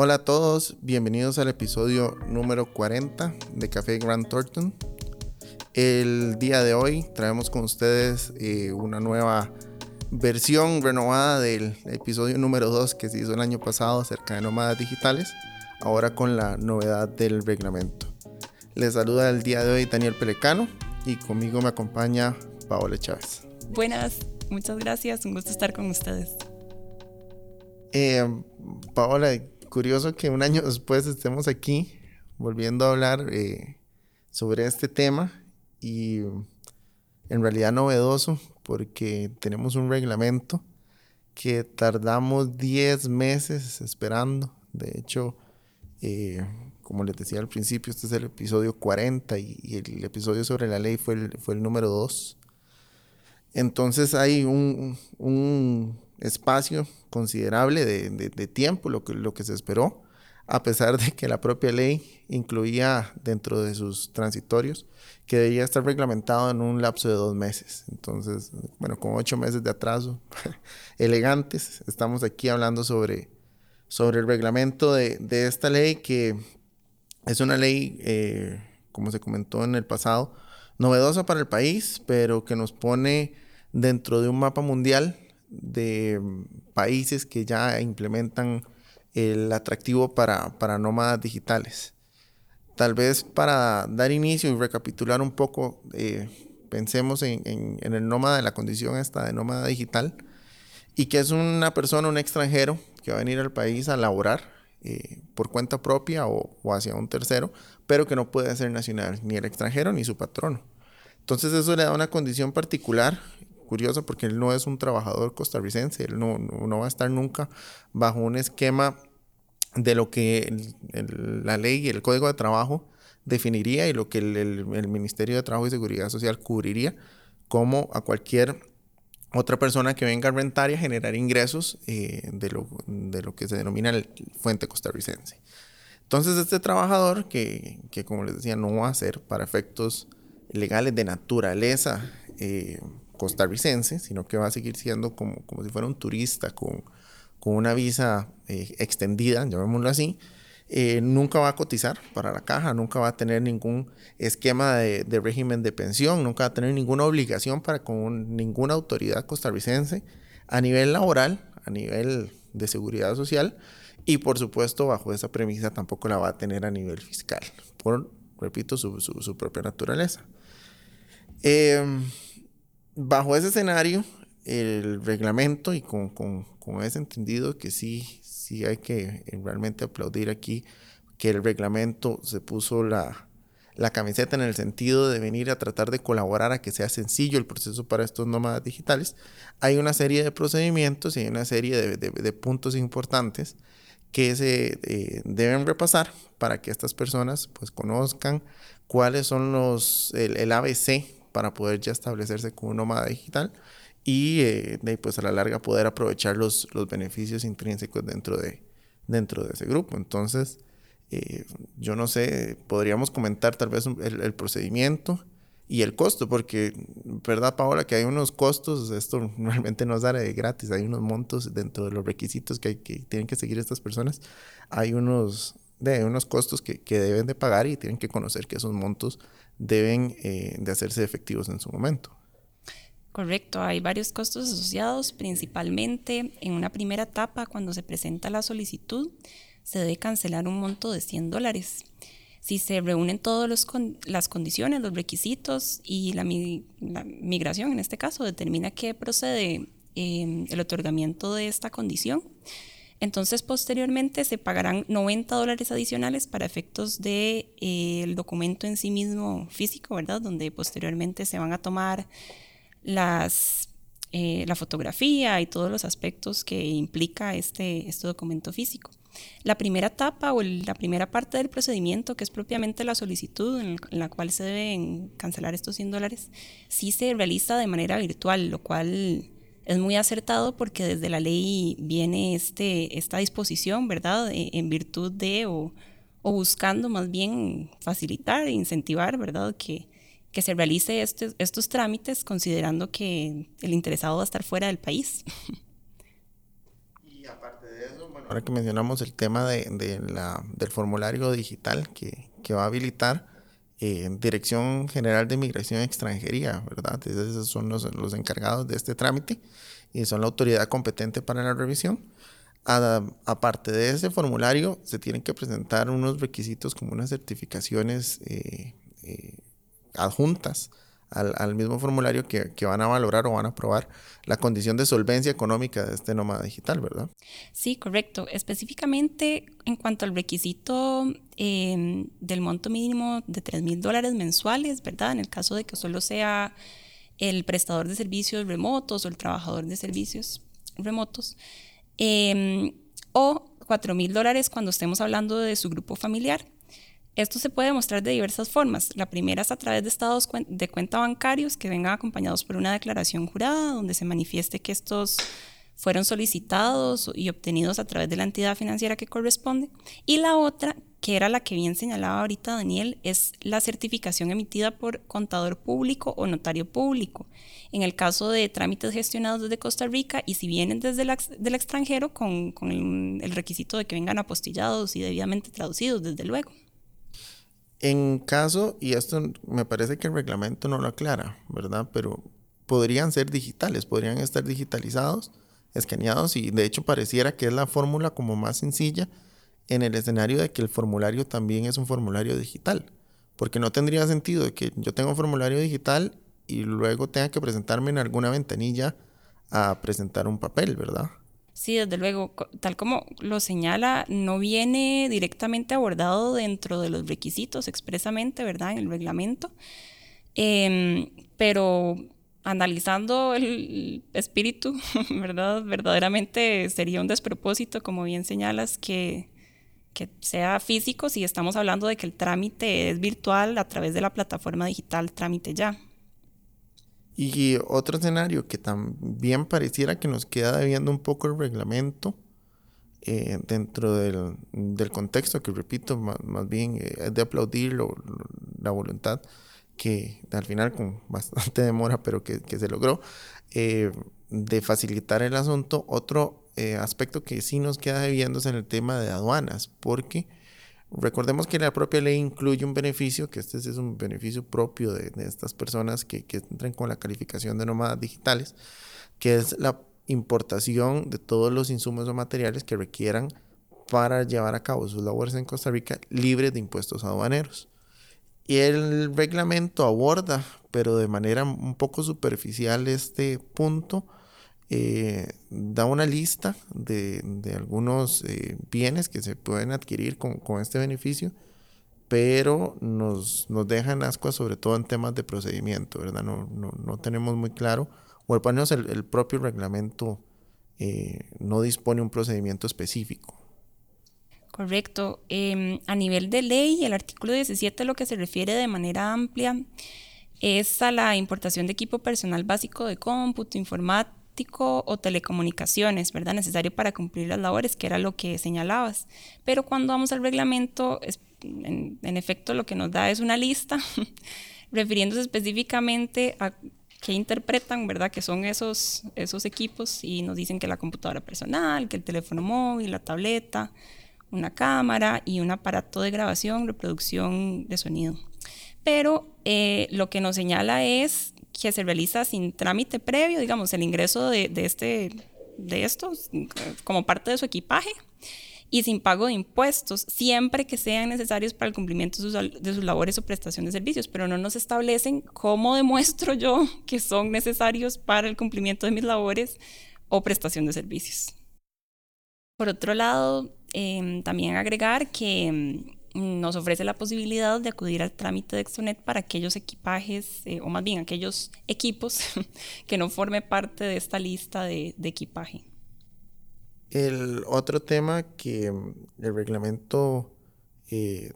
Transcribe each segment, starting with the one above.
Hola a todos, bienvenidos al episodio número 40 de Café Grand Thornton. El día de hoy traemos con ustedes eh, una nueva versión renovada del episodio número 2 que se hizo el año pasado acerca de nómadas digitales, ahora con la novedad del reglamento. Les saluda el día de hoy Daniel Pelecano y conmigo me acompaña Paola Chávez. Buenas, muchas gracias, un gusto estar con ustedes. Eh, Paola, curioso que un año después estemos aquí volviendo a hablar eh, sobre este tema y en realidad novedoso porque tenemos un reglamento que tardamos 10 meses esperando. De hecho, eh, como les decía al principio, este es el episodio 40 y, el episodio sobre la ley fue el, fue el número 2. Entonces hay un, un espacio considerable de, de, tiempo, lo que, lo que se esperó, a pesar de que la propia ley incluía dentro de sus transitorios que debía estar reglamentado en un lapso de dos meses. Entonces, bueno, con ocho meses de atraso, elegantes, estamos aquí hablando sobre, sobre el reglamento de, de esta ley que es una ley, eh, como se comentó en el pasado, novedosa para el país, pero que nos pone dentro de un mapa mundial de países que ya implementan el atractivo para, para nómadas digitales. Tal vez para dar inicio y recapitular un poco, eh, pensemos en, en, el nómada, de la condición esta de nómada digital, y que es una persona, un extranjero, que va a venir al país a laborar eh, por cuenta propia o, o, hacia un tercero, pero que no puede ser nacional, ni el extranjero ni su patrono. Entonces eso le da una condición particular curioso porque él no es un trabajador costarricense, él no, no va a estar nunca bajo un esquema de lo que la ley y el código de trabajo definiría y lo que el, Ministerio de Trabajo y Seguridad Social cubriría como a cualquier otra persona que venga a rentar y a generar ingresos eh, de, lo, de, lo, que se denomina el fuente costarricense. Entonces este trabajador, que, que, como les decía, no va a ser para efectos legales de naturaleza eh, costarricense, sino que va a seguir siendo como, como si fuera un turista con, con una visa eh, extendida, llamémoslo así, eh, nunca va a cotizar para la caja, nunca va a tener ningún esquema de, régimen de pensión, nunca va a tener ninguna obligación para con ninguna autoridad costarricense a nivel laboral, a nivel de seguridad social y por supuesto bajo esa premisa tampoco la va a tener a nivel fiscal, por, repito, su, su, propia naturaleza. Eh, bajo ese escenario, el reglamento y con, con, con, ese entendido que sí, sí hay que eh, realmente aplaudir aquí que el reglamento se puso la, la camiseta en el sentido de venir a tratar de colaborar a que sea sencillo el proceso para estos nómadas digitales, hay una serie de procedimientos y hay una serie de, puntos importantes que se eh, deben repasar para que estas personas pues conozcan cuáles son los, el, el ABC para poder ya establecerse como un nómada digital y eh, pues a la larga poder aprovechar los, los beneficios intrínsecos dentro de, dentro de ese grupo. Entonces, eh, yo no sé, podríamos comentar tal vez el, el, procedimiento y el costo, porque, ¿verdad, Paola? Que hay unos costos, esto realmente no es dar de gratis, hay unos montos dentro de los requisitos que, hay, que tienen que seguir estas personas, hay unos, de, unos costos que, que deben de pagar y tienen que conocer que esos montos deben eh, de hacerse efectivos en su momento. Correcto, hay varios costos asociados, principalmente en una primera etapa, cuando se presenta la solicitud, se debe cancelar un monto de 100 dólares. Si se reúnen todas las condiciones, los requisitos y la, migración, en este caso, determina que procede eh, el otorgamiento de esta condición, entonces, posteriormente se pagarán 90 dólares adicionales para efectos del de, eh, documento en sí mismo físico, ¿verdad? Donde posteriormente se van a tomar las, eh, la fotografía y todos los aspectos que implica este, este documento físico. La primera etapa o la primera parte del procedimiento, que es propiamente la solicitud en la cual se deben cancelar estos 100 dólares, sí se realiza de manera virtual, lo cual es muy acertado porque desde la ley viene este, esta disposición, ¿verdad? E, en virtud de o, buscando más bien facilitar e incentivar, ¿verdad? Que, que se realice este, estos trámites considerando que el interesado va a estar fuera del país. Y aparte de eso, bueno, Ahora que mencionamos el tema de, la, del formulario digital que, que va a habilitar eh, Dirección General de Migración y Extranjería, ¿verdad? Esos son los, los, encargados de este trámite y son la autoridad competente para la revisión. aparte de ese formulario, se tienen que presentar unos requisitos como unas certificaciones eh, eh, adjuntas al, mismo formulario que, van a valorar o van a probar la condición de solvencia económica de este nómada digital, ¿verdad? Sí, correcto. Específicamente en cuanto al requisito em, del monto mínimo de 3 mil dólares mensuales, ¿verdad? En el caso de que solo sea el prestador de servicios remotos o el trabajador de servicios remotos, em, o 4 mil dólares cuando estemos hablando de su grupo familiar. Esto se puede demostrar de diversas formas. La primera es a través de estados de cuenta bancarios que vengan acompañados por una declaración jurada donde se manifieste que estos fueron solicitados y obtenidos a través de la entidad financiera que corresponde. Y la otra, que era la que bien señalaba ahorita Daniel, es la certificación emitida por contador público o notario público. En el caso de trámites gestionados desde Costa Rica y si vienen desde el, del extranjero con, el requisito de que vengan apostillados y debidamente traducidos, desde luego. En caso, y esto me parece que el reglamento no lo aclara, ¿verdad? Pero podrían ser digitales, podrían estar digitalizados, escaneados y de hecho pareciera que es la fórmula como más sencilla en el escenario de que el formulario también es un formulario digital. Porque no tendría sentido que yo tenga un formulario digital y luego tenga que presentarme en alguna ventanilla a presentar un papel, ¿verdad? Sí, desde luego, tal como lo señala, no viene directamente abordado dentro de los requisitos expresamente, ¿verdad? En el reglamento. Em, pero analizando el espíritu, ¿verdad? Verdaderamente sería un despropósito, como bien señalas, que, que sea físico si estamos hablando de que el trámite es virtual a través de la plataforma digital Trámite Ya. Y otro escenario que también pareciera que nos queda debiendo un poco el reglamento eh, dentro del, del, contexto, que repito, más, más bien eh, es de aplaudir la voluntad que al final con bastante demora, pero que, que se logró, eh, de facilitar el asunto. Otro aspecto que sí nos queda debiendo es en el tema de aduanas, porque Recordemos que la propia ley incluye un beneficio, que este es un beneficio propio de, estas personas que, que, entran con la calificación de nómadas digitales, que es la importación de todos los insumos o materiales que requieran para llevar a cabo sus labores en Costa Rica libres de impuestos aduaneros. Y el reglamento aborda, pero de manera un poco superficial, este punto eh, da una lista de, algunos eh, bienes que se pueden adquirir con, este beneficio, pero nos, nos dejan ascuas sobre todo en temas de procedimiento, ¿verdad? No, no, tenemos muy claro, o al menos el, propio reglamento eh, no dispone un procedimiento específico. Correcto. Em, a nivel de ley, el artículo 17 lo que se refiere de manera amplia es a la importación de equipo personal básico de cómputo, informático, o telecomunicaciones, ¿verdad? Necesario para cumplir las labores, que era lo que señalabas. Pero cuando vamos al reglamento, en, efecto lo que nos da es una lista refiriéndose específicamente a qué interpretan, ¿verdad? Que son esos, esos equipos y nos dicen que la computadora personal, que el teléfono móvil, la tableta, una cámara y un aparato de grabación, reproducción de sonido. Pero eh, lo que nos señala es que se realiza sin trámite previo, digamos, el ingreso de, este, de estos como parte de su equipaje y sin pago de impuestos, siempre que sean necesarios para el cumplimiento de sus, de sus, labores o prestación de servicios, pero no nos establecen cómo demuestro yo que son necesarios para el cumplimiento de mis labores o prestación de servicios. Por otro lado, em, también agregar que em, nos ofrece la posibilidad de acudir al trámite de Exonet para aquellos equipajes, eh, o más bien aquellos equipos que no forme parte de esta lista de, equipaje. El otro tema que mm, el reglamento eh,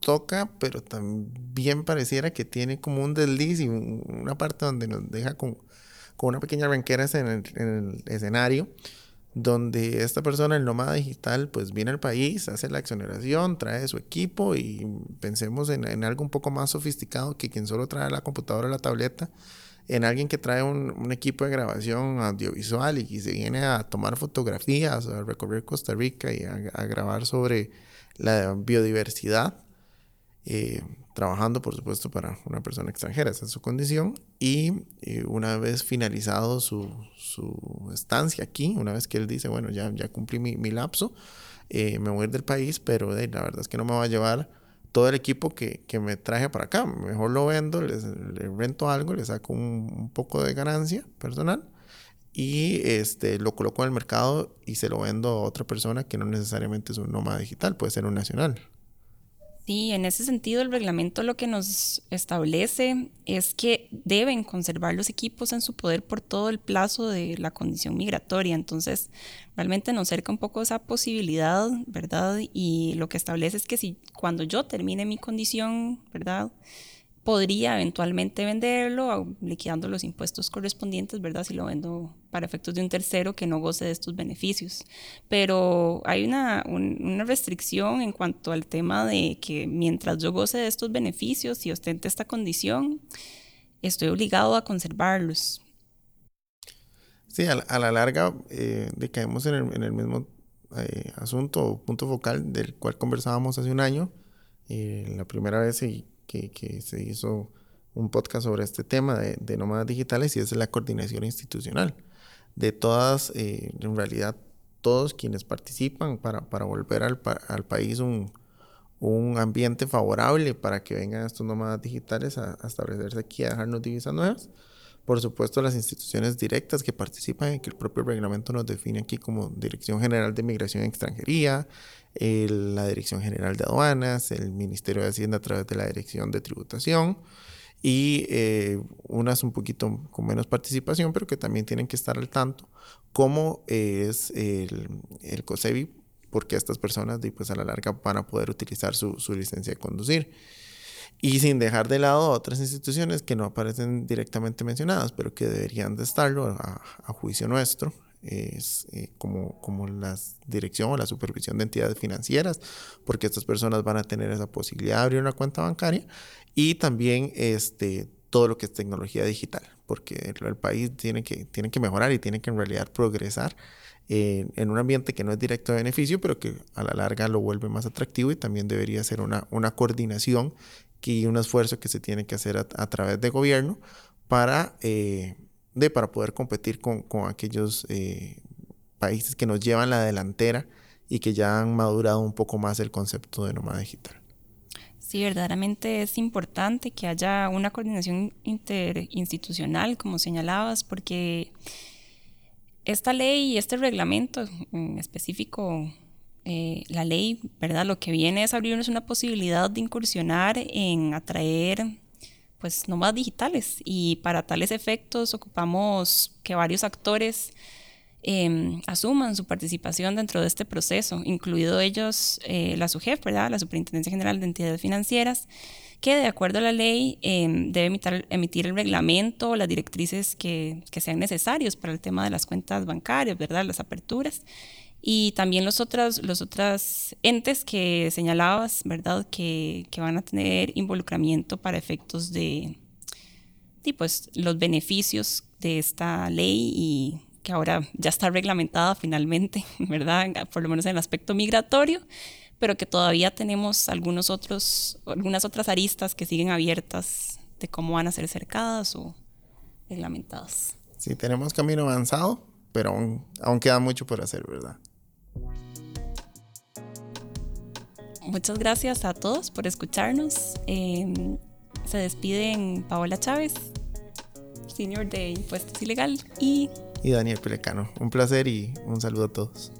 toca, pero también pareciera que tiene como un desliz y una parte donde nos deja con, una pequeña ranquera en el escenario donde esta persona, el nómada digital, pues viene al país, hace la exoneración, trae su equipo y pensemos en, algo un poco más sofisticado que quien solo trae la computadora o la tableta en alguien que trae un, equipo de grabación audiovisual y, se viene a tomar fotografías, a recorrer Costa Rica y a, grabar sobre la biodiversidad, eh, trabajando por supuesto para una persona extranjera, esa es su condición, y eh, una vez finalizado su, su, estancia aquí, una vez que él dice, bueno, ya, ya cumplí mi, mi lapso, eh, me voy a ir del país, pero la verdad es que no me va a llevar todo el equipo que, que me traje para acá. Mejor lo vendo, les, le rento algo, le saco un, poco de ganancia personal y este, lo coloco en el mercado y se lo vendo a otra persona que no necesariamente es un nómada digital, puede ser un nacional. Sí, en ese sentido el reglamento lo que nos establece es que deben conservar los equipos en su poder por todo el plazo de la condición migratoria. Entonces, realmente nos cerca un poco esa posibilidad, ¿verdad? Y lo que establece es que si cuando yo termine mi condición, ¿verdad? Podría eventualmente venderlo liquidando los impuestos correspondientes, ¿verdad? Si lo vendo para efectos de un tercero que no goce de estos beneficios. Pero hay una, una restricción en cuanto al tema de que mientras yo goce de estos beneficios y ostente esta condición, estoy obligado a conservarlos. Sí, a, la larga eh, decaemos en el, mismo eh, asunto o punto focal del cual conversábamos hace un año. Eh, la primera vez y que, se hizo un podcast sobre este tema de, de, nómadas digitales y es la coordinación institucional de todas, eh, en realidad todos quienes participan para, para volver al, al país un, un, ambiente favorable para que vengan estos nómadas digitales a, a, establecerse aquí, a dejarnos divisas nuevas. Por supuesto, las instituciones directas que participan y que el propio reglamento nos define aquí como Dirección General de Migración y Extranjería, la Dirección General de Aduanas, el Ministerio de Hacienda a través de la Dirección de Tributación y eh, unas un poquito con menos participación, pero que también tienen que estar al tanto, como es el, el COSEBI, porque estas personas pues a la larga van a poder utilizar su, su licencia de conducir. Y sin dejar de lado otras instituciones que no aparecen directamente mencionadas, pero que deberían de estarlo a, a juicio nuestro, es eh, como, como la dirección o la supervisión de entidades financieras, porque estas personas van a tener esa posibilidad de abrir una cuenta bancaria y también este, todo lo que es tecnología digital, porque el, país tiene que, tiene que mejorar y tiene que en realidad progresar en un ambiente que no es directo de beneficio, pero que a la larga lo vuelve más atractivo y también debería ser una, una coordinación y un esfuerzo que se tiene que hacer a, través de gobierno para... Eh, de para poder competir con, con aquellos eh, países que nos llevan la delantera y que ya han madurado un poco más el concepto de nómada digital. Sí, verdaderamente es importante que haya una coordinación interinstitucional, como señalabas, porque esta ley y este reglamento en específico, eh, la ley, ¿verdad? Lo que viene es abrirnos una posibilidad de incursionar en atraer pues más digitales y para tales efectos ocupamos que varios actores em, asuman su participación dentro de este proceso, incluido ellos eh, la SUGEF, ¿verdad? la Superintendencia General de Entidades Financieras, que de acuerdo a la ley em, debe emitir, emitir, el reglamento o las directrices que, que, sean necesarios para el tema de las cuentas bancarias, ¿verdad? las aperturas y también los otros, los otros entes que señalabas, ¿verdad? Que, que van a tener involucramiento para efectos de pues, los beneficios de esta ley y que ahora ya está reglamentada finalmente, ¿verdad? Por lo menos en el aspecto migratorio, pero que todavía tenemos algunos otros, algunas otras aristas que siguen abiertas de cómo van a ser cercadas o reglamentadas. Sí, tenemos camino avanzado, pero aún, aún queda mucho por hacer, ¿verdad? muchas gracias a todos por escucharnos. Em, se despiden Paola Chávez, Senior de Impuestos Ilegal, y... Y Daniel Pelecano. Un placer y un saludo a todos.